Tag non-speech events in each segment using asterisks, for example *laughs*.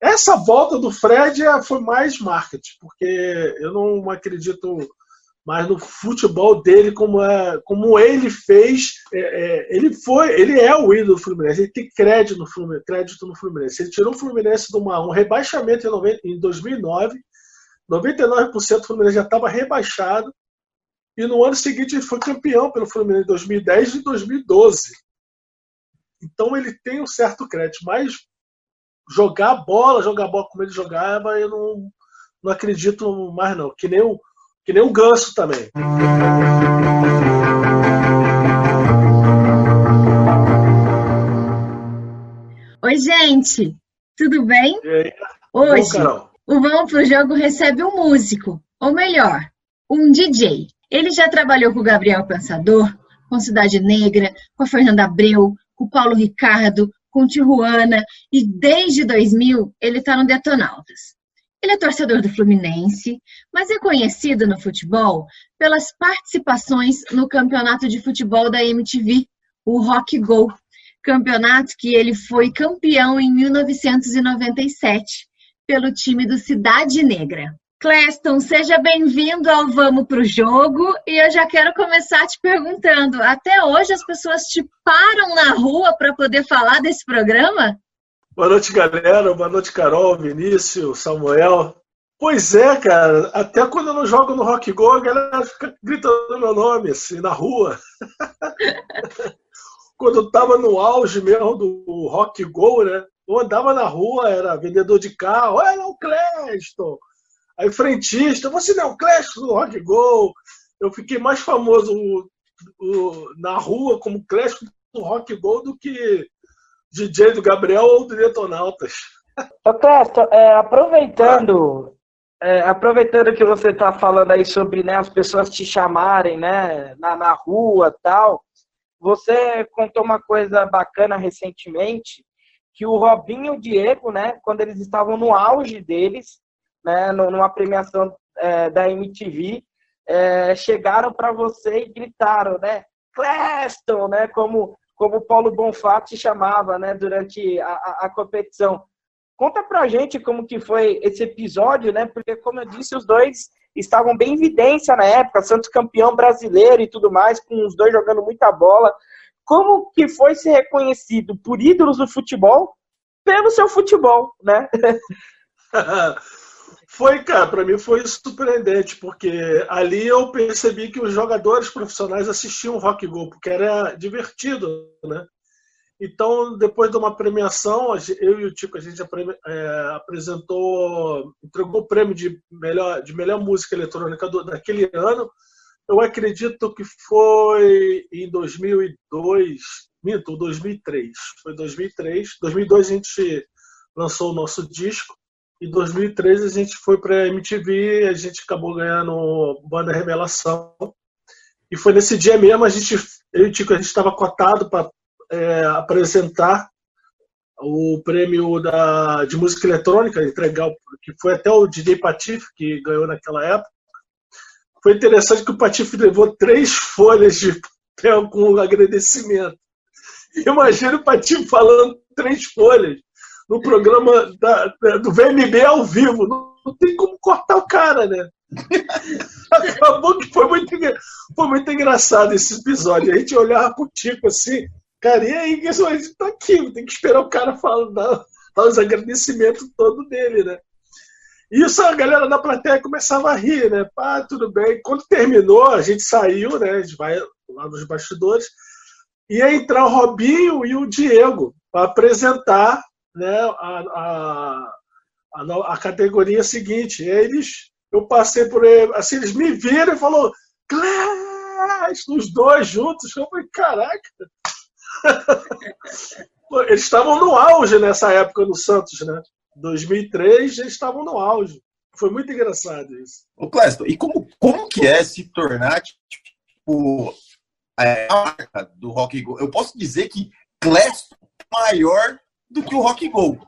essa volta do Fred é, foi mais marketing, porque eu não acredito mais no futebol dele como, é, como ele fez. É, é, ele foi, ele é o ídolo do Fluminense, ele tem crédito no Fluminense. Crédito no Fluminense. Ele tirou o Fluminense de uma, um rebaixamento em, 90, em 2009. 99% do Fluminense já estava rebaixado. E no ano seguinte ele foi campeão pelo Fluminense em 2010 e 2012. Então ele tem um certo crédito, mas jogar bola, jogar bola como ele jogava, eu não, não acredito mais não. Que nem o, que nem o Ganso também. Oi, gente, tudo bem? Hoje, Bom, o Vamos Pro Jogo recebe um músico, ou melhor, um DJ. Ele já trabalhou com o Gabriel Pensador, com Cidade Negra, com a Fernanda Abreu, com o Paulo Ricardo, com Tijuana, e desde 2000 ele está no Detonautas. Ele é torcedor do Fluminense, mas é conhecido no futebol pelas participações no campeonato de futebol da MTV, o Rock Go, campeonato que ele foi campeão em 1997 pelo time do Cidade Negra. Cleston, seja bem-vindo ao Vamos pro Jogo. E eu já quero começar te perguntando: até hoje as pessoas te param na rua para poder falar desse programa? Boa noite, galera. Boa noite, Carol, Vinícius, Samuel. Pois é, cara. Até quando eu não jogo no Rock Go, a galera fica gritando meu nome, assim, na rua. *laughs* quando eu tava no auge mesmo do Rock Go, né? Eu andava na rua, era vendedor de carro. Olha o Cleston! Aí frentista, você não é o Clash do Rock Go. Eu fiquei mais famoso na rua como Clash do Rock Go do que DJ do Gabriel ou do Detonautas. Ô Clésto, é, aproveitando, é, aproveitando que você está falando aí sobre né, as pessoas te chamarem né, na, na rua tal, você contou uma coisa bacana recentemente, que o Robinho e o Diego, né, quando eles estavam no auge deles, né, numa premiação é, da MTV, é, chegaram para você e gritaram, né? Cleston, né? Como, como Paulo Bonfá te chamava, né? Durante a, a, a competição. Conta pra gente como que foi esse episódio, né? Porque, como eu disse, os dois estavam bem em evidência na época, Santos campeão brasileiro e tudo mais, com os dois jogando muita bola. Como que foi ser reconhecido por ídolos do futebol pelo seu futebol, né? *laughs* Foi, cara, para mim foi surpreendente, porque ali eu percebi que os jogadores profissionais assistiam o Rock Go, porque era divertido, né? Então, depois de uma premiação, eu e o Tico, a gente é, apresentou, entregou o prêmio de melhor, de melhor música eletrônica do, daquele ano. Eu acredito que foi em 2002, minto, 2003. Foi 2003. 2002 a gente lançou o nosso disco. Em 2013 a gente foi para a MTV, a gente acabou ganhando Banda Revelação. E foi nesse dia mesmo, a gente, eu e Tico, a gente estava cotado para é, apresentar o prêmio da, de música eletrônica, entregar, que foi até o DJ Patife que ganhou naquela época. Foi interessante que o Patife levou três folhas de papel com agradecimento. Imagina o Patife falando três folhas no programa da, do VMB ao vivo. Não, tem como cortar o cara, né? *laughs* Acabou que foi muito, foi muito engraçado esse episódio. A gente olhava pro Tico assim, cara, e aí, que a gente tá aqui, tem que esperar o cara falar, dar, dar os agradecimentos todo dele, né? Isso a galera da plateia começava a rir, né? Pá, tudo bem. Quando terminou, a gente saiu, né? A gente vai lá nos bastidores. Ia entrar o Robinho e o Diego para apresentar né, a, a, a, a categoria seguinte. Eles, eu passei por ele, assim, eles me viram e falou Clash, os dois juntos. Eu falei, caraca. *laughs* eles estavam no auge nessa época no Santos, né? 2003, eles estavam no auge. Foi muito engraçado isso. Ô, Clésto, e como, como que é se tornar tipo, a marca do Rock Go? Eu posso dizer que Clésto é maior do que o Rock Go.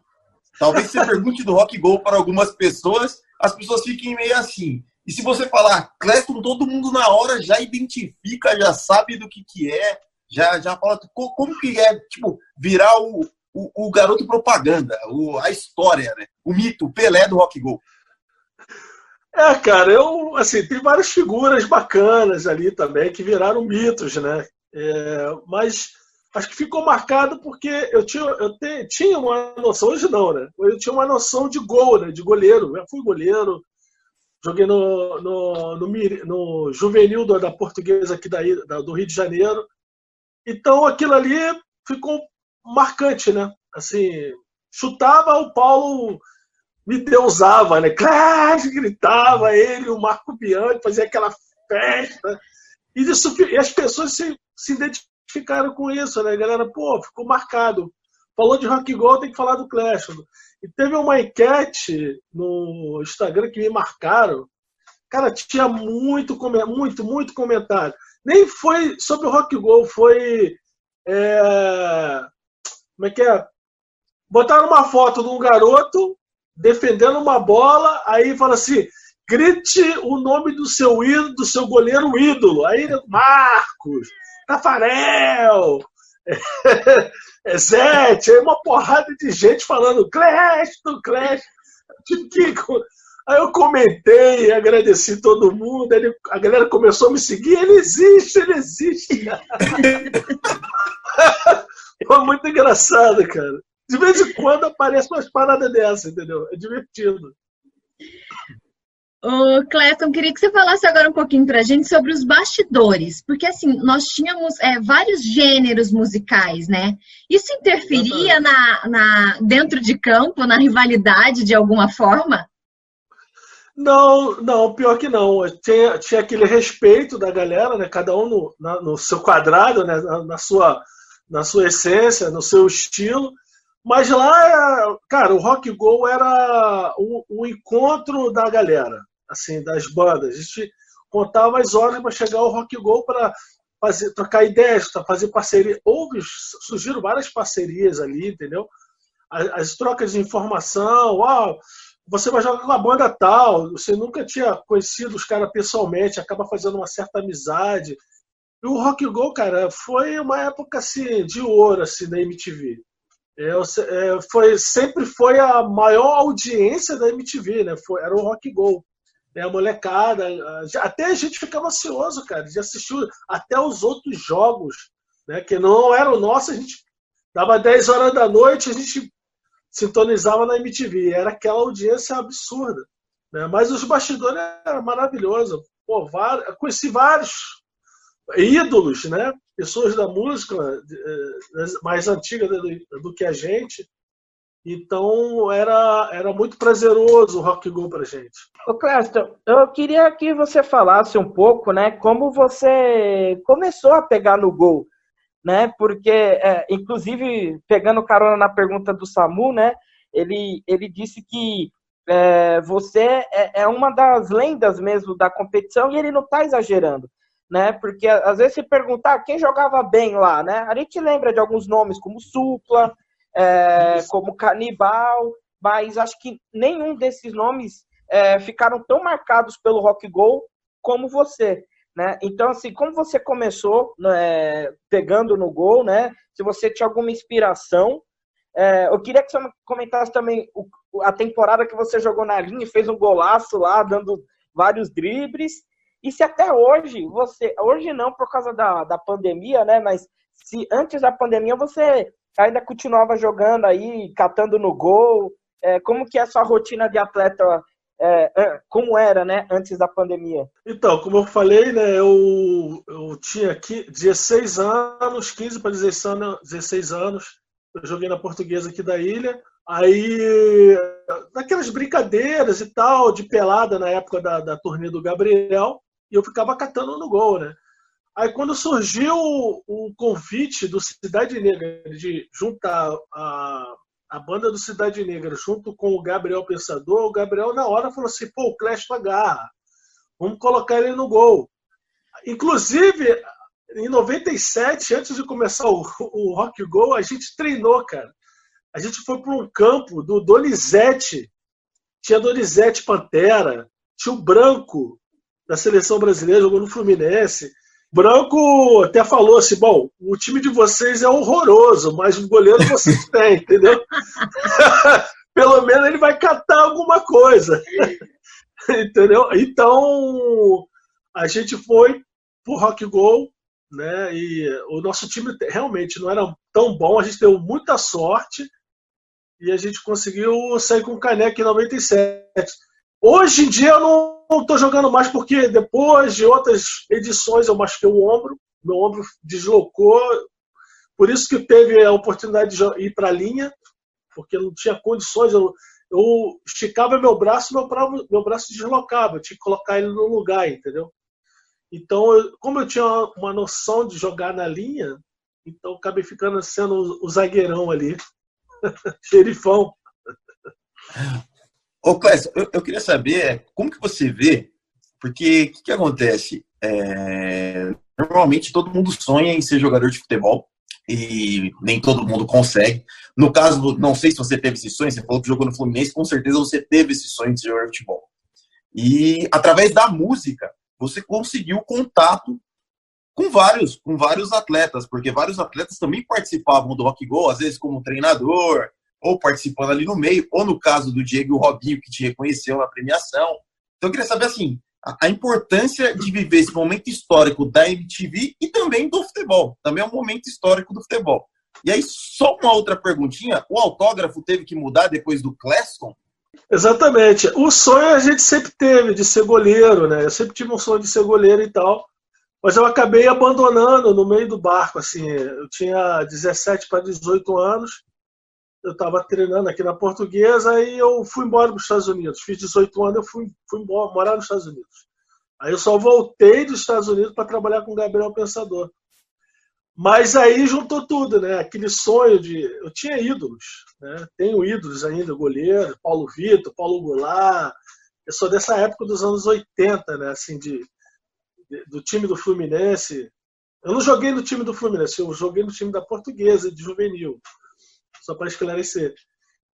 Talvez você pergunte do Rock Go para algumas pessoas, as pessoas fiquem meio assim. E se você falar Cleston, todo mundo na hora já identifica, já sabe do que, que é, já, já fala como que é, tipo, virar o, o, o garoto propaganda, o, a história, né? O mito, o Pelé do Rock Go. É, cara, eu, assim, tem várias figuras bacanas ali também que viraram mitos, né? É, mas acho que ficou marcado porque eu tinha, eu te, tinha uma noção, hoje não, né? Eu tinha uma noção de gol, né? De goleiro. Eu fui goleiro, joguei no, no, no, no juvenil da portuguesa aqui daí, do Rio de Janeiro. Então aquilo ali ficou marcante, né? Assim, chutava, o Paulo me deusava, né? Clash, gritava ele, o Marco Bianchi, fazia aquela festa. E, isso, e as pessoas se, se identificaram com isso, né? A galera, pô, ficou marcado. Falou de rock gold, tem que falar do Clash. E teve uma enquete no Instagram que me marcaram. Cara, tinha muito, muito, muito comentário. Nem foi sobre o rock go, foi. É, como é que é? Botaram uma foto de um garoto defendendo uma bola, aí fala assim: grite o nome do seu ídolo, do seu goleiro ídolo. Aí, Marcos, Tafarel, é, *laughs* Zete, aí uma porrada de gente falando Clash do Clash. Aí eu comentei, agradeci todo mundo, ele, a galera começou a me seguir, ele existe, ele existe. *laughs* Foi muito engraçado, cara. De vez em quando aparece umas paradas dessa, entendeu? É divertido. Ô, Cleton, queria que você falasse agora um pouquinho pra gente sobre os bastidores, porque assim, nós tínhamos é, vários gêneros musicais, né? Isso interferia na, na, dentro de campo, na rivalidade de alguma forma? Não, não, pior que não. Tinha, tinha aquele respeito da galera, né? Cada um no, na, no seu quadrado, né? Na, na, sua, na sua essência, no seu estilo. Mas lá, cara, o Rock Go era o, o encontro da galera, assim, das bandas. A gente contava as horas para chegar ao Rock Go para fazer, trocar ideias, fazer parceria. Houve, surgiram várias parcerias ali, entendeu? As, as trocas de informação, uau, você vai jogar com a banda tal, você nunca tinha conhecido os caras pessoalmente, acaba fazendo uma certa amizade. E o Rock Go, cara, foi uma época assim de ouro assim da MTV. Eu, é, foi, sempre foi a maior audiência da MTV, né? Foi, era o Rock Go. Né? A molecada. Até a gente ficava ansioso, cara, de assistir até os outros jogos, né? Que não era o nosso, a gente dava 10 horas da noite, a gente sintonizava na MTV. Era aquela audiência absurda. Né? Mas os bastidores eram maravilhosos. Pô, vários, conheci vários ídolos, né? Pessoas da música eh, mais antiga do, do que a gente. Então era, era muito prazeroso o Rock Go pra gente. Ô Cléster, eu queria que você falasse um pouco, né, como você começou a pegar no gol, né? Porque, é, inclusive, pegando carona na pergunta do Samu, né? Ele, ele disse que é, você é, é uma das lendas mesmo da competição e ele não está exagerando né? Porque às vezes se perguntar quem jogava bem lá, né? A gente lembra de alguns nomes como Supla, é, como Canibal, mas acho que nenhum desses nomes é, ficaram tão marcados pelo rock go como você. Né? Então, assim, como você começou né, pegando no gol, né? Se você tinha alguma inspiração, é, eu queria que você comentasse também o, a temporada que você jogou na linha e fez um golaço lá, dando vários dribles. E se até hoje você, hoje não por causa da, da pandemia, né? Mas se antes da pandemia você ainda continuava jogando aí, catando no gol, é, como que é a sua rotina de atleta? É, como era, né, antes da pandemia? Então, como eu falei, né, eu, eu tinha aqui 16 anos, 15 para 16 anos, 16 anos, eu joguei na portuguesa aqui da ilha, aí daquelas brincadeiras e tal, de pelada na época da, da turnê do Gabriel, e eu ficava catando no gol, né? Aí quando surgiu o convite do Cidade Negra de juntar a, a banda do Cidade Negra junto com o Gabriel Pensador, o Gabriel na hora falou assim, pô, o Clash agarra, vamos colocar ele no gol. Inclusive, em 97, antes de começar o, o Rock Go, a gente treinou, cara. A gente foi para um campo do Donizete, tinha Donizete Pantera, tinha o Branco, da seleção brasileira, jogou no Fluminense. Branco até falou assim: bom, o time de vocês é horroroso, mas o goleiro vocês *laughs* têm, entendeu? *laughs* Pelo menos ele vai catar alguma coisa. *laughs* entendeu? Então, a gente foi pro Rock Go, né? E o nosso time realmente não era tão bom, a gente deu muita sorte e a gente conseguiu sair com o caneco em 97. Hoje em dia eu não estou jogando mais porque depois de outras edições eu machuquei o ombro, meu ombro deslocou, por isso que teve a oportunidade de ir para a linha, porque não tinha condições, eu, eu esticava meu braço, meu, meu braço deslocava, eu tinha que colocar ele no lugar, entendeu? Então, eu, como eu tinha uma noção de jogar na linha, então acabei ficando sendo o, o zagueirão ali, *laughs* xerifão. Ô, Clécio, eu, eu, queria saber como que você vê, porque o que, que, acontece? É, normalmente todo mundo sonha em ser jogador de futebol e nem todo mundo consegue. No caso, não sei se você teve esse sonho, você falou que jogou no Fluminense, com certeza você teve esse sonho de de futebol. E através da música, você conseguiu contato com vários, com vários atletas, porque vários atletas também participavam do Rock Go, às vezes como treinador, ou participando ali no meio, ou no caso do Diego e o Robinho, que te reconheceu na premiação. Então eu queria saber, assim, a, importância de viver esse momento histórico da MTV e também do futebol. Também é um momento histórico do futebol. E aí, só uma outra perguntinha, o autógrafo teve que mudar depois do Cleston? Exatamente. O sonho a gente sempre teve de ser goleiro, né? Eu sempre tive um sonho de ser goleiro e tal. Mas eu acabei abandonando no meio do barco, assim. Eu tinha 17 para 18 anos. Eu estava treinando aqui na Portuguesa e eu fui embora para os Estados Unidos. Fiz 18 anos, eu fui, fui embora, morar nos Estados Unidos. Aí eu só voltei dos Estados Unidos para trabalhar com o Gabriel Pensador. Mas aí juntou tudo, né? Aquele sonho de. Eu tinha ídolos, né? Tenho ídolos ainda, goleiro, Paulo Vitor, Paulo Goulart. Eu sou dessa época dos anos 80, né? Assim, de, de, do time do Fluminense. Eu não joguei no time do Fluminense, eu joguei no time da Portuguesa, de juvenil. Só para esclarecer.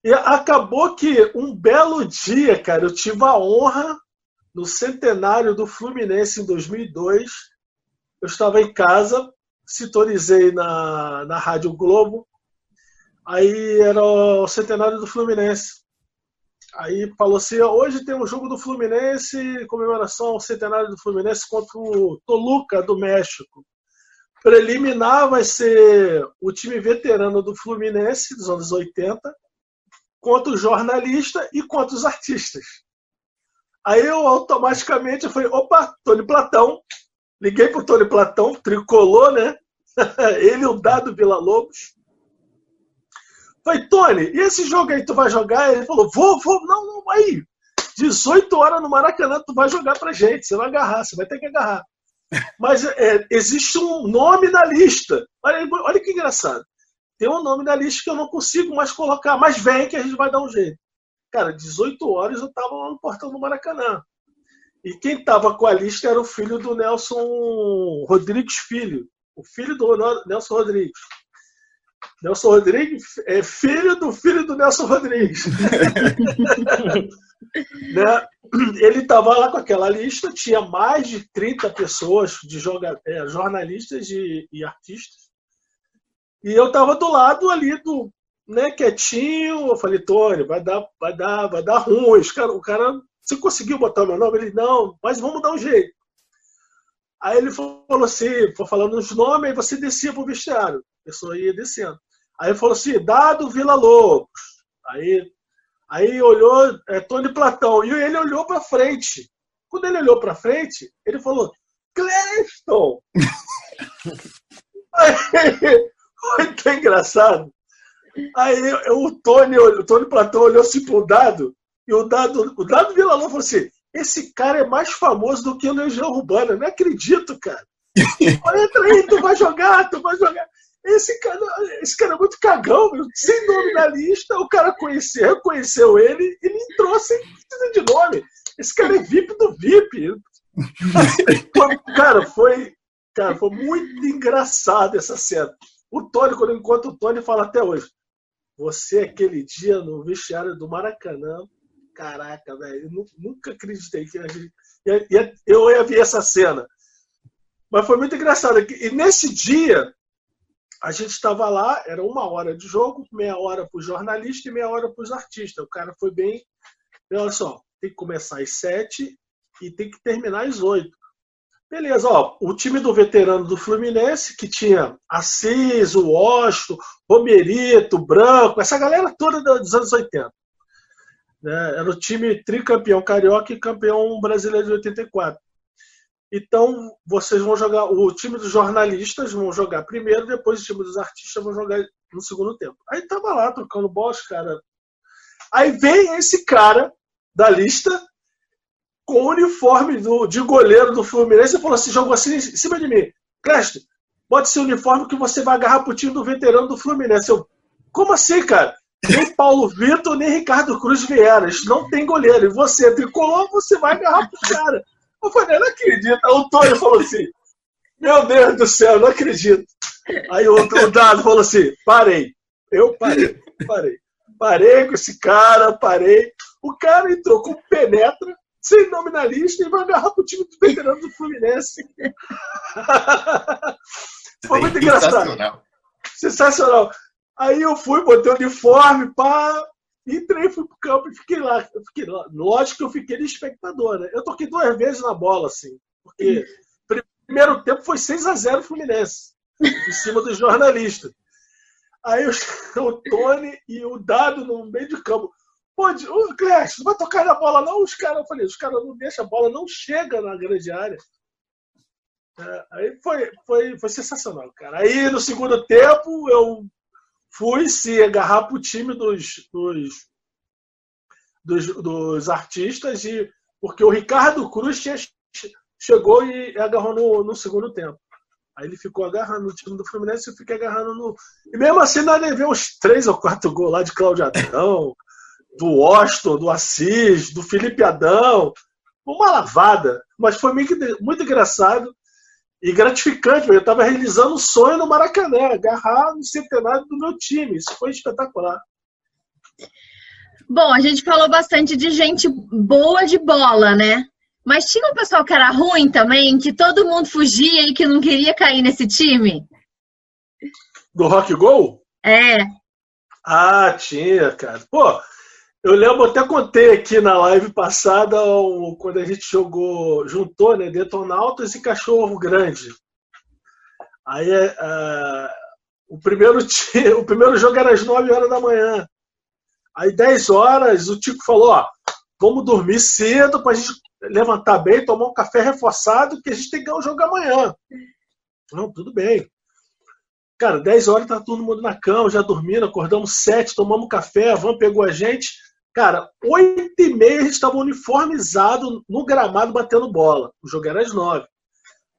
E acabou que um belo dia, cara, eu tive a honra, no centenário do Fluminense em 2002, eu estava em casa sintonizei na, na Rádio Globo. Aí era o centenário do Fluminense. Aí falou assim: hoje tem um jogo do Fluminense, comemoração ao centenário do Fluminense contra o Toluca do México. Preliminar vai ser o time veterano do Fluminense dos anos 80 contra o jornalista e contra os artistas. Aí eu automaticamente falei: opa, Tony Platão, Liguei pro Tony Platão, tricolor, né? *laughs* Ele o Dado Vila Lobos. Falei, Tony, e esse jogo aí tu vai jogar? Ele falou, vou, vou, não, não, aí. 18 horas no Maracanã, tu vai jogar pra gente, você vai agarrar, você vai ter que agarrar. Mas é, existe um nome na lista. Olha, olha que engraçado. Tem um nome na lista que eu não consigo mais colocar, mas vem que a gente vai dar um jeito. Cara, 18 horas eu tava lá no portão do Maracanã. E quem estava com a lista era o filho do Nelson Rodrigues Filho, o filho do Nelson Rodrigues. Nelson Rodrigues é filho do filho do Nelson Rodrigues. *laughs* né? *clears throat* Ele estava lá com aquela lista, tinha mais de 30 pessoas, de joga, é, jornalistas e, e artistas. E eu estava do lado ali do, né, quietinho. Eu falei, Tony, vai dar, vai dar, vai dar ruim. Cara, o cara você conseguiu botar meu nome? Ele, não, mas vamos dar um jeito. Aí ele falou assim, foi falando os nomes, aí você descia pro vestiário. A pessoa ia descendo. Aí ele falou assim, Dado Vila Lobos. Aí, aí olhou é, Tony Platão. E ele olhou para frente. Quando ele olhou para frente, ele falou, Cleston! foi *laughs* tão engraçado. Aí o Tony, o Tony Platão olhou assim pro dado e o Dado, o Dado Vila-Lobos falou assim: esse cara é mais famoso do que o Legião Urbana. Não acredito, cara. *laughs* Entra aí, tu vai jogar, tu vai jogar. Esse cara, esse cara é muito cagão, meu. sem nome na lista. O cara conheceu, reconheceu ele, ele entrou sem precisar de nome. Esse cara é VIP do VIP. *laughs* cara, foi, cara, foi muito engraçado essa cena. O Tony, quando eu encontro o Tony, fala até hoje: Você, aquele dia no vestiário do Maracanã, caraca, velho, nunca acreditei que a gente. Eu ia ver essa cena. Mas foi muito engraçado. E nesse dia, a gente estava lá, era uma hora de jogo, meia hora para o jornalista e meia hora para os artistas. O cara foi bem. Olha só, tem que começar às sete e tem que terminar às oito. Beleza, ó, o time do veterano do Fluminense, que tinha Assis, o Osto, Romerito, Branco, essa galera toda dos anos 80. Né? Era o time tricampeão carioca e campeão brasileiro de 84. Então, vocês vão jogar, o time dos jornalistas vão jogar primeiro, depois o time dos artistas vão jogar no segundo tempo. Aí tava lá trocando bola, cara. Aí vem esse cara da lista com o uniforme do, de goleiro do Fluminense e falou assim: jogou assim em cima de mim. Clesto, bota esse uniforme que você vai agarrar pro time do veterano do Fluminense. Eu, como assim, cara? Nem Paulo Vitor, nem Ricardo Cruz vieram. Eles não tem goleiro. E você, tricolor, você vai agarrar pro cara. Eu falei, não acredito. Aí o Tony falou assim: Meu Deus do céu, não acredito. Aí o outro dado falou assim: parei. Eu parei, parei. Parei com esse cara, parei. O cara entrou com penetra, sem nominalista, e vai agarrar pro time do veterano do Fluminense. *laughs* Foi muito engraçado. Sensacional. Sensacional. Aí eu fui, botei o uniforme, pá, entrei, fui pro campo e fiquei lá. fiquei lá. Lógico que eu fiquei de espectador, né? Eu toquei duas vezes na bola, assim, porque primeiro tempo foi 6 a 0 Fluminense, em cima do jornalista. Aí o, *laughs* o Tony e o Dado no meio de campo. Pô, o Clécio, não vai tocar na bola, não? Os caras, eu falei, os caras não deixam a bola, não chega na grande área. É, aí foi, foi, foi sensacional, cara. Aí no segundo tempo eu fui se agarrar para o time dos, dos, dos, dos, artistas, e, porque o Ricardo Cruz tinha, chegou e agarrou no, no segundo tempo. Aí ele ficou agarrando no time do Fluminense e eu fiquei agarrando no. E mesmo assim, nós levamos uns três ou quatro gols lá de Cláudio Adão, do Austin, do Assis, do Felipe Adão. Uma lavada. Mas foi muito engraçado e gratificante. Eu estava realizando um sonho no Maracanã, agarrar no centenário do meu time. Isso foi espetacular. Bom, a gente falou bastante de gente boa de bola, né? Mas tinha um pessoal que era ruim também, que todo mundo fugia e que não queria cair nesse time? Do Rock Gol? É. Ah, tinha, cara. Pô, eu lembro, até contei aqui na live passada, quando a gente jogou, juntou, né, Detonautas e Cachorro Grande. Aí uh, o, primeiro, *laughs* o primeiro jogo era às 9 horas da manhã. Aí 10 horas o Tico falou, ó, vamos dormir cedo para a gente levantar bem, tomar um café reforçado, que a gente tem que ganhar o jogo amanhã. Não, tudo bem. Cara, 10 horas tá todo mundo na cama, já dormindo, acordamos 7, tomamos café, a van pegou a gente. Cara, oito e meia a gente estava uniformizado no gramado batendo bola. O jogo era às nove.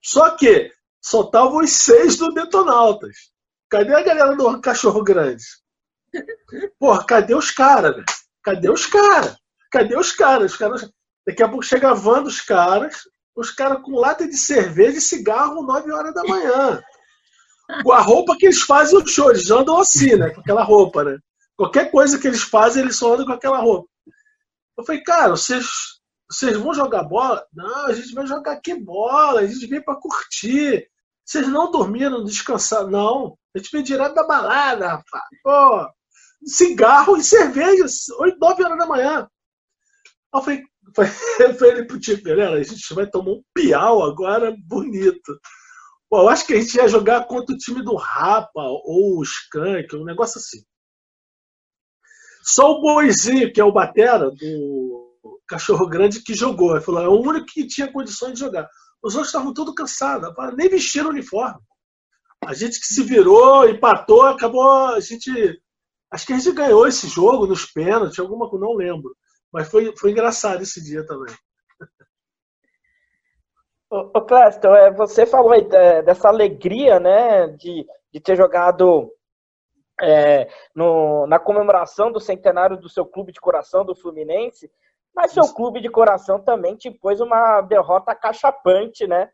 Só que soltavam os seis do Detonautas. Cadê a galera do Cachorro Grande? Porra, cadê os caras, velho? Cadê os caras? Cadê os caras? Os caras? Daqui a pouco chega a van dos caras, os caras com lata de cerveja e cigarro nove horas da manhã. Com a roupa que eles fazem o show, eles andam assim, né? Com aquela roupa, né? Qualquer coisa que eles fazem, eles só andam com aquela roupa. Eu falei, cara, vocês, vocês vão jogar bola? Não, a gente vai jogar aqui bola, a gente vem para curtir. Vocês não dormiram, descansaram? Não. A gente veio direto da balada, rapaz. Pô, cigarro e cerveja, 8, 9 horas da manhã. Eu falei, *laughs* eu falei pro tio, galera, a gente vai tomar um piau agora bonito. Pô, eu acho que a gente ia jogar contra o time do Rapa ou o Skank, um negócio assim. Só o Boizinho, que é o batera do Cachorro Grande, que jogou. Ele falou, é o único que tinha condições de jogar. Os outros estavam todos cansados, nem vestiram o uniforme. A gente que se virou, empatou, acabou. A gente. Acho que a gente ganhou esse jogo nos pênaltis, alguma coisa, não lembro. Mas foi, foi engraçado esse dia também. Ô, Clésto, é, você falou aí dessa alegria, né, de, de ter jogado é, no, na comemoração do centenário do seu clube de coração, do Fluminense, mas seu clube de coração também te pôs uma derrota cachapante, né?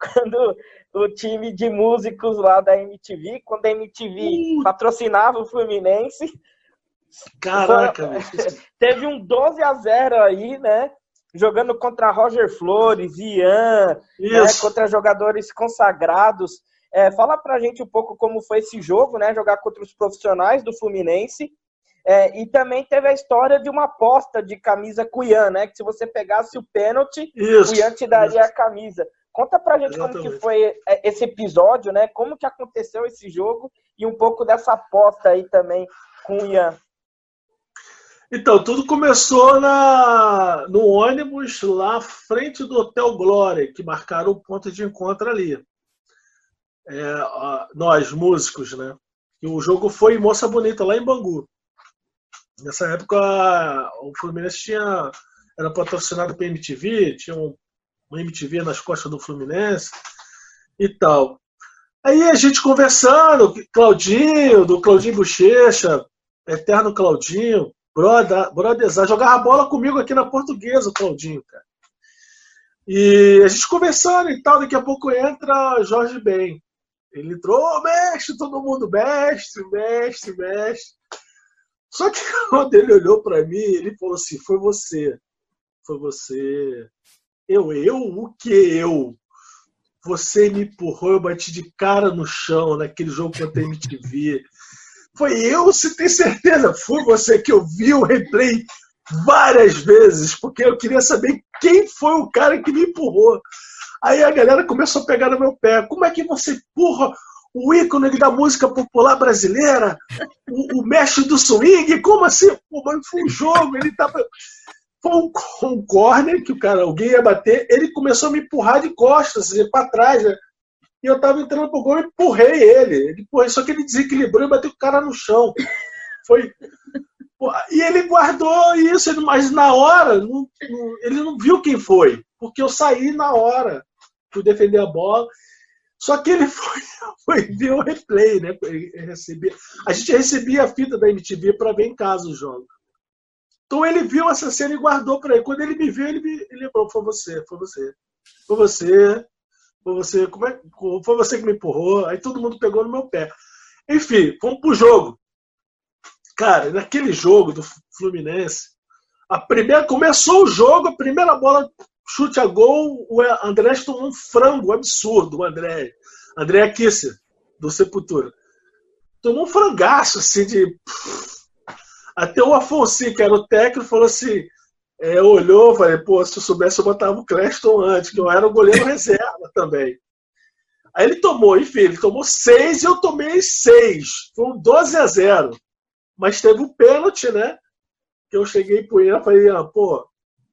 *laughs* Quando o time de músicos lá da MTV, quando a MTV patrocinava o Fluminense. Caraca! *laughs* teve um 12 a 0 aí, né? jogando contra Roger Flores, Ian, né, contra jogadores consagrados. É, fala pra gente um pouco como foi esse jogo, né? Jogar contra os profissionais do Fluminense. É, e também teve a história de uma aposta de camisa com o Ian, né? Que se você pegasse o pênalti, o Ian te daria isso. a camisa. Conta pra gente Exatamente. como que foi é, esse episódio, né? Como que aconteceu esse jogo e um pouco dessa aposta aí também com o Ian. Então, tudo começou na, no ônibus lá frente do Hotel Glória, que marcaram o ponto de encontro ali. É, nós, músicos, né? E o jogo foi Moça Bonita, lá em Bangu. Nessa época, o Fluminense tinha, era patrocinado pela MTV, tinha um, um MTV nas costas do Fluminense e tal. Aí a gente conversando, Claudinho, do Claudinho Bochecha, eterno Claudinho, brother, brotherzar, jogava bola comigo aqui na portuguesa, Claudinho, cara. E a gente conversando e tal, daqui a pouco entra Jorge Ben. Ele entrou, oh, mestre, todo mundo, mestre, mestre, mestre. Só que *laughs* quando ele olhou para mim, ele falou assim: foi você. Foi você. Eu, eu? O que eu? Você me empurrou, eu bati de cara no chão naquele jogo contra a MTV. Foi eu, você tem certeza? Foi você que eu vi o replay várias vezes, porque eu queria saber quem foi o cara que me empurrou. Aí a galera começou a pegar no meu pé. Como é que você empurra o ícone da música popular brasileira? O, o mestre do swing? Como assim? Pô, mas foi um jogo, ele tava. Foi um, um corner que o cara, alguém ia bater, ele começou a me empurrar de costas, para trás, né? E eu tava entrando pro gol e empurrei ele. empurrei, só que ele desequilibrou e bateu o cara no chão. Foi. E ele guardou isso, mas na hora, ele não viu quem foi, porque eu saí na hora, fui defender a bola. Só que ele *laughs* foi, foi ver o replay, né? Recebia, a gente recebia a fita da MTV para ver em casa o jogo. Então ele viu essa cena e guardou para ele. Quando ele me viu, ele, me, ele lembrou: foi você, foi você. Foi você, foi você, como é, foi você que me empurrou. Aí todo mundo pegou no meu pé. Enfim, vamos pro jogo. Cara, naquele jogo do Fluminense, a primeira começou o jogo, a primeira bola chute a gol, o André tomou um frango absurdo, o André, André Kisser, do Sepultura. Tomou um frangaço, assim, de. Até o Afonso, que era o técnico, falou assim: é, olhou, falei, pô, se eu soubesse eu botava o Cleston antes, que eu era o goleiro reserva também. Aí ele tomou, enfim, ele tomou seis e eu tomei seis. Foi um 12 a 0. Mas teve um pênalti, né? Que eu cheguei pro Ian e falei, pô,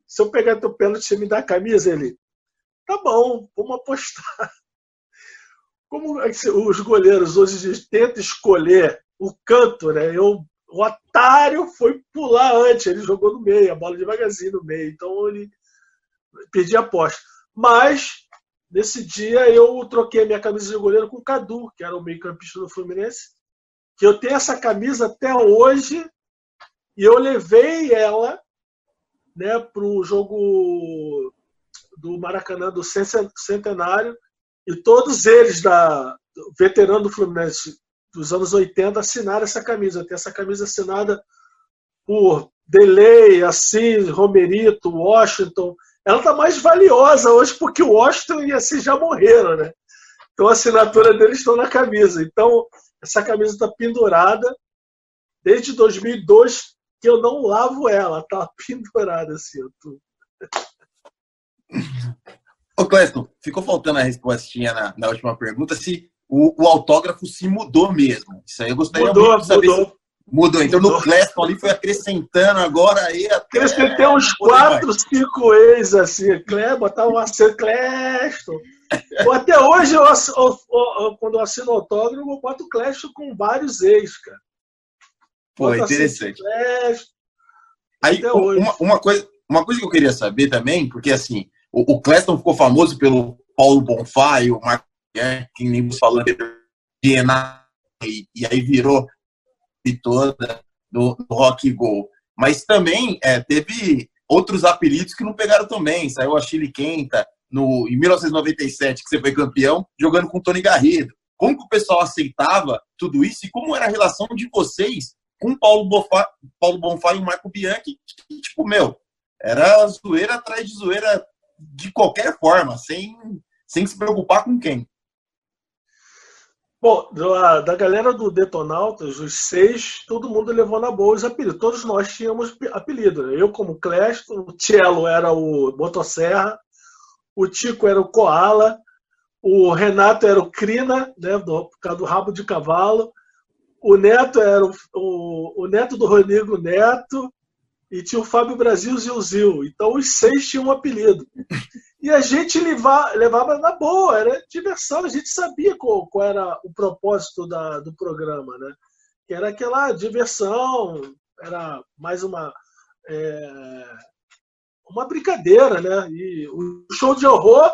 se eu pegar teu pênalti, você me dá a camisa? Ele, tá bom, vamos apostar. *laughs* Como é os goleiros hoje tentam escolher o canto, né? Eu o otário foi pular antes, ele jogou no meio, a bola devagarzinho no meio, então ele perdi a aposta. Mas, nesse dia, eu troquei a minha camisa de goleiro com o Cadu, que era o meio-campista do Fluminense, que eu tenho essa camisa até hoje, e eu levei ela né, para o jogo do Maracanã do Centenário, e todos eles, da veterano do Fluminense, dos anos 80 assinaram essa camisa. Tem essa camisa assinada por Delay, Assis, Romerito, Washington. Ela está mais valiosa hoje porque o Washington e Assis já morreram, né? Então a assinatura deles estão na camisa. Então essa camisa está pendurada desde 2002 que eu não lavo ela, tá pendurada assim. Eu tô... Ô Cleston, ficou faltando a respostinha na, na última pergunta se o, o, autógrafo se mudou mesmo. Isso aí eu gostaria mudou, de saber. Mudou. Se mudou. Então mudou. no Cleston ali foi acrescentando agora aí. Até... Acrescentei uns quatro, cinco ex assim. Clé, botava um acento Cleston. Até hoje, eu, eu, eu, quando eu assino autógrafo, eu boto Cleston com vários ex, cara. Pô, boto interessante. Aí, uma, uma, coisa, uma coisa que eu queria saber também, porque assim, o, o Cleston ficou famoso pelo Paulo Bonfá e o Marco né, que nem falando de e, e aí virou e toda do, do Rock Go. Mas também é, teve outros apelidos que não pegaram também. Saiu a Chile Quenta no, em 1997, que você foi campeão, jogando com o Tony Garrido. Como que o pessoal aceitava tudo isso e como era a relação de vocês com Paulo, Bonfá, Paulo Bonfá e Marco Bianchi? Que, tipo, meu, Era zoeira atrás de zoeira de qualquer forma, sem, sem se preocupar com quem. Bom, da, da galera do Detonautas, os seis, todo mundo levou na boa os apelidos. Todos nós tínhamos apelido. Eu, como Clesto, o Tielo era o Motosserra, o Tico era o Koala, o Renato era o Crina, né, do, por causa do rabo de cavalo, o Neto era o, o, o neto do Rodrigo Neto, e tinha o Fábio Brasil Zilzil. Então os seis tinham um apelido. E a gente levava, levava na boa, era diversão, a gente sabia qual, qual era o propósito da, do programa, né? Que era aquela diversão, era mais uma. É, uma brincadeira, né? E o show de horror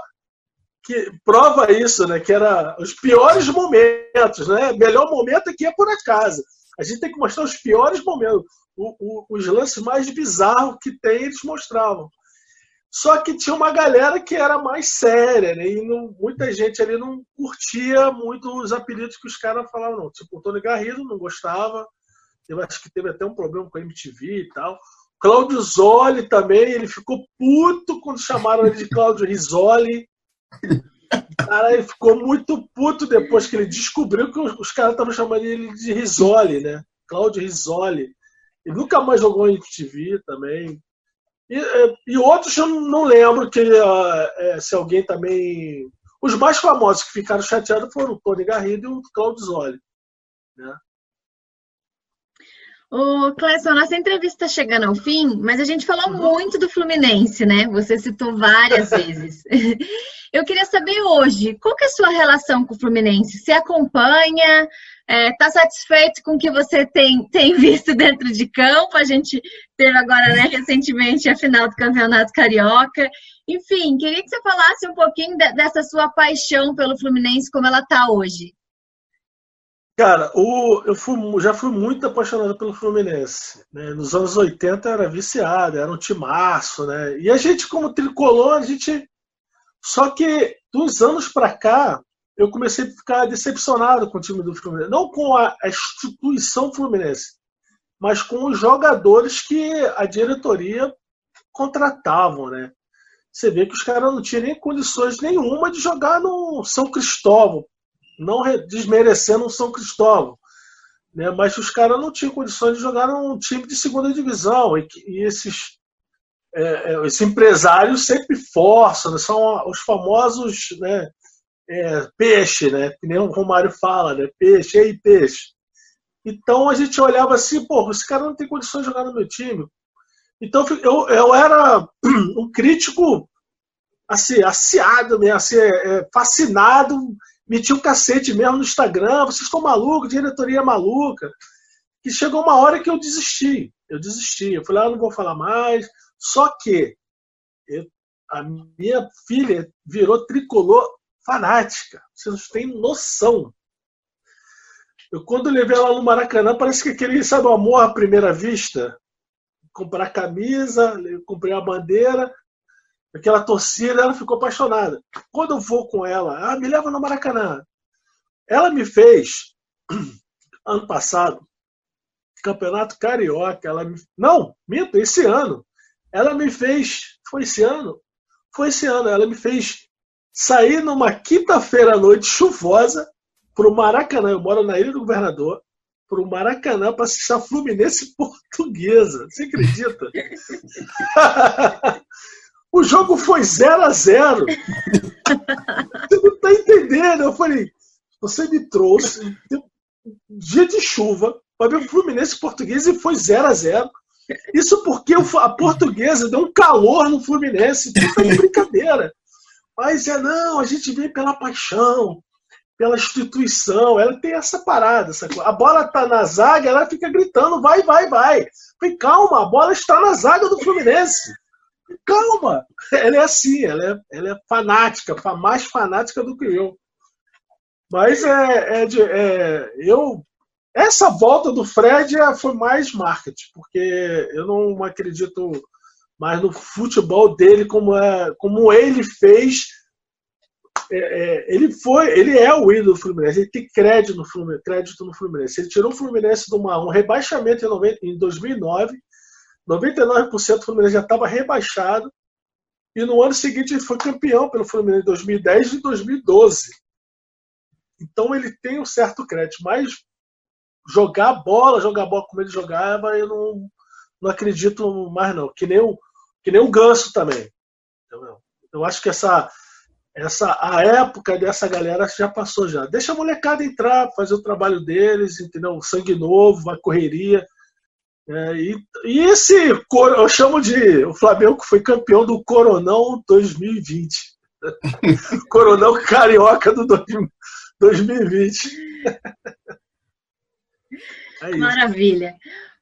que prova isso, né? Que era os piores momentos, né? Melhor momento é que é por acaso. A gente tem que mostrar os piores momentos o, o, os lances mais bizarros que tem, eles mostravam. Só que tinha uma galera que era mais séria, né? E não, muita gente ali não curtia muito os apelidos que os caras falavam, não. Tipo, o Tony Garrido não gostava. Eu acho que teve até um problema com a MTV e tal. Cláudio Zoli também, ele ficou puto quando chamaram ele de Cláudio Risoli. Cara, ele ficou muito puto depois que ele descobriu que os, caras estavam chamando ele de Risoli, né? Cláudio Risoli. E nunca mais jogou em TV também. E, é, e outros eu não lembro que é, se alguém também. Os mais famosos que ficaram chateados foram o Tony Garrido e o Claudio Zoli. Né? Ô, Clécio, nossa entrevista está chegando ao fim, mas a gente falou muito do Fluminense, né? Você citou várias *laughs* vezes. *laughs* Eu queria saber hoje, qual que é a sua relação com o Fluminense? Você acompanha? Está é, tá satisfeito com o que você tem, tem *laughs* visto dentro de campo? A gente teve agora, né, recentemente, a final do Campeonato Carioca. Enfim, queria que você falasse um pouquinho de, dessa sua paixão pelo Fluminense, como ela está hoje. Cara, o, eu fui, já fui muito apaixonado pelo Fluminense. Né? Nos anos 80 era viciado, era um timaço, né? E a gente, como tricolor, a gente. Só que dos anos para cá, eu comecei a ficar decepcionado com o time do Fluminense. Não com a, a instituição Fluminense, mas com os jogadores que a diretoria contratavam, né? Você vê que os caras não tinham nem condições nenhuma de jogar no São Cristóvão, não desmerecendo o São Cristóvão. Né? Mas os caras não tinham condições de jogar num time de segunda divisão. E, e esses, é, é, esses empresários sempre forçam, né? são os famosos né, é, peixe, né? Que nem o Romário fala, né? Peixe, ei, peixe. Então a gente olhava assim, pô, esse cara não tem condições de jogar no meu time. Então eu, eu era um crítico assim, aciado mesmo, assim, é, fascinado, metia o um cacete mesmo no Instagram, vocês estão malucos, diretoria maluca. Que chegou uma hora que eu desisti. Eu desisti. Eu falei, ah, não vou falar mais. Só que eu, a minha filha virou tricolor fanática. Vocês têm noção. Eu, quando levei ela no Maracanã, parece que aquele, sabe, o amor à primeira vista. Comprar camisa, comprei a bandeira, aquela torcida, ela ficou apaixonada. Quando eu vou com ela, ah, me leva no Maracanã. Ela me fez, *clears throat* ano passado, Campeonato Carioca. Ela me... Não, minto, esse ano. Ela me fez. Foi esse ano? Foi esse ano. Ela me fez sair numa quinta-feira à noite chuvosa para o Maracanã. Eu moro na Ilha do Governador. Para o Maracanã para assistir a Fluminense *laughs* Portuguesa. Você acredita? *laughs* o jogo foi 0 a 0 Você não está entendendo. Eu falei, você me trouxe dia de chuva para ver o Fluminense Portuguesa e foi 0 a 0 Isso porque a portuguesa deu um calor no Fluminense. Tudo tá de brincadeira. Mas é não, a gente vem pela paixão, pela instituição. Ela tem essa parada. Essa A bola tá na zaga, ela fica gritando: vai, vai, vai. Falei, calma, a bola está na zaga do Fluminense. Calma. Ela é assim, ela é, ela é fanática, mais fanática do que eu. Mas é, é, de, é eu essa volta do Fred é, foi mais marketing, porque eu não acredito mas no futebol dele, como, é, como ele fez, é, é, ele foi, ele é o ídolo do Fluminense, ele tem crédito no Fluminense, crédito no Fluminense. Ele tirou o Fluminense de um rebaixamento em, 90, em 2009, 99% o Fluminense já estava rebaixado. E no ano seguinte ele foi campeão pelo Fluminense em 2010 e 2012. Então ele tem um certo crédito, mas jogar bola, jogar bola como ele jogava, eu não, não acredito mais não. Que nem o, que nem o Ganso também. Eu acho que essa, essa a época dessa galera já passou já. Deixa a molecada entrar, fazer o trabalho deles, entendeu? Sangue novo, a correria. É, e, e, esse, eu chamo de. O Flamengo foi campeão do Coronão 2020. *laughs* Coronão Carioca do 2020. É Maravilha.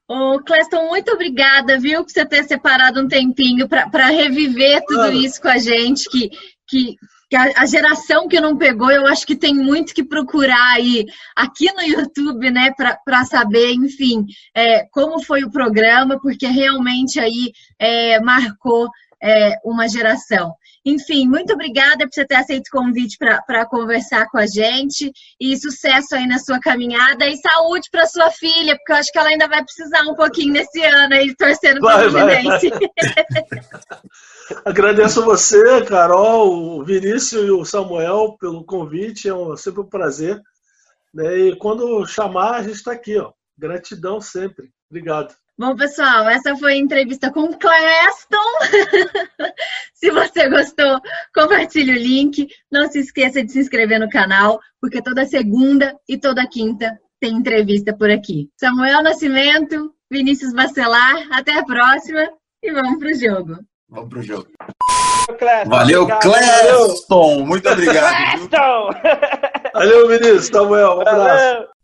Ô, Cleston, muito obrigada, viu, por você ter separado um tempinho para reviver tudo isso com a gente, que, que, que a, geração que não pegou, eu acho que tem muito que procurar aí aqui no YouTube, né, para saber, enfim, é, como foi o programa, porque realmente aí é, marcou é, uma geração. Enfim, muito obrigada por você ter aceito o convite para conversar com a gente e sucesso aí na sua caminhada e saúde para sua filha, porque eu acho que ela ainda vai precisar um pouquinho nesse ano aí torcendo para o Fluminense. Agradeço você, Carol, o Vinícius e o Samuel pelo convite, é um, sempre um prazer. Né? E quando chamar, a gente está aqui, ó. Gratidão sempre. Obrigado. Bom, pessoal, essa foi a entrevista com o Cleston. *laughs* se você gostou, compartilhe o link. Não se esqueça de se inscrever no canal, porque toda segunda e toda quinta tem entrevista por aqui. Samuel Nascimento, Vinícius Bacelar, até a próxima e vamos pro jogo. Vamos pro jogo. Valeu, Cleston! Muito obrigado. *laughs* Valeu, Vinícius, Samuel, um abraço.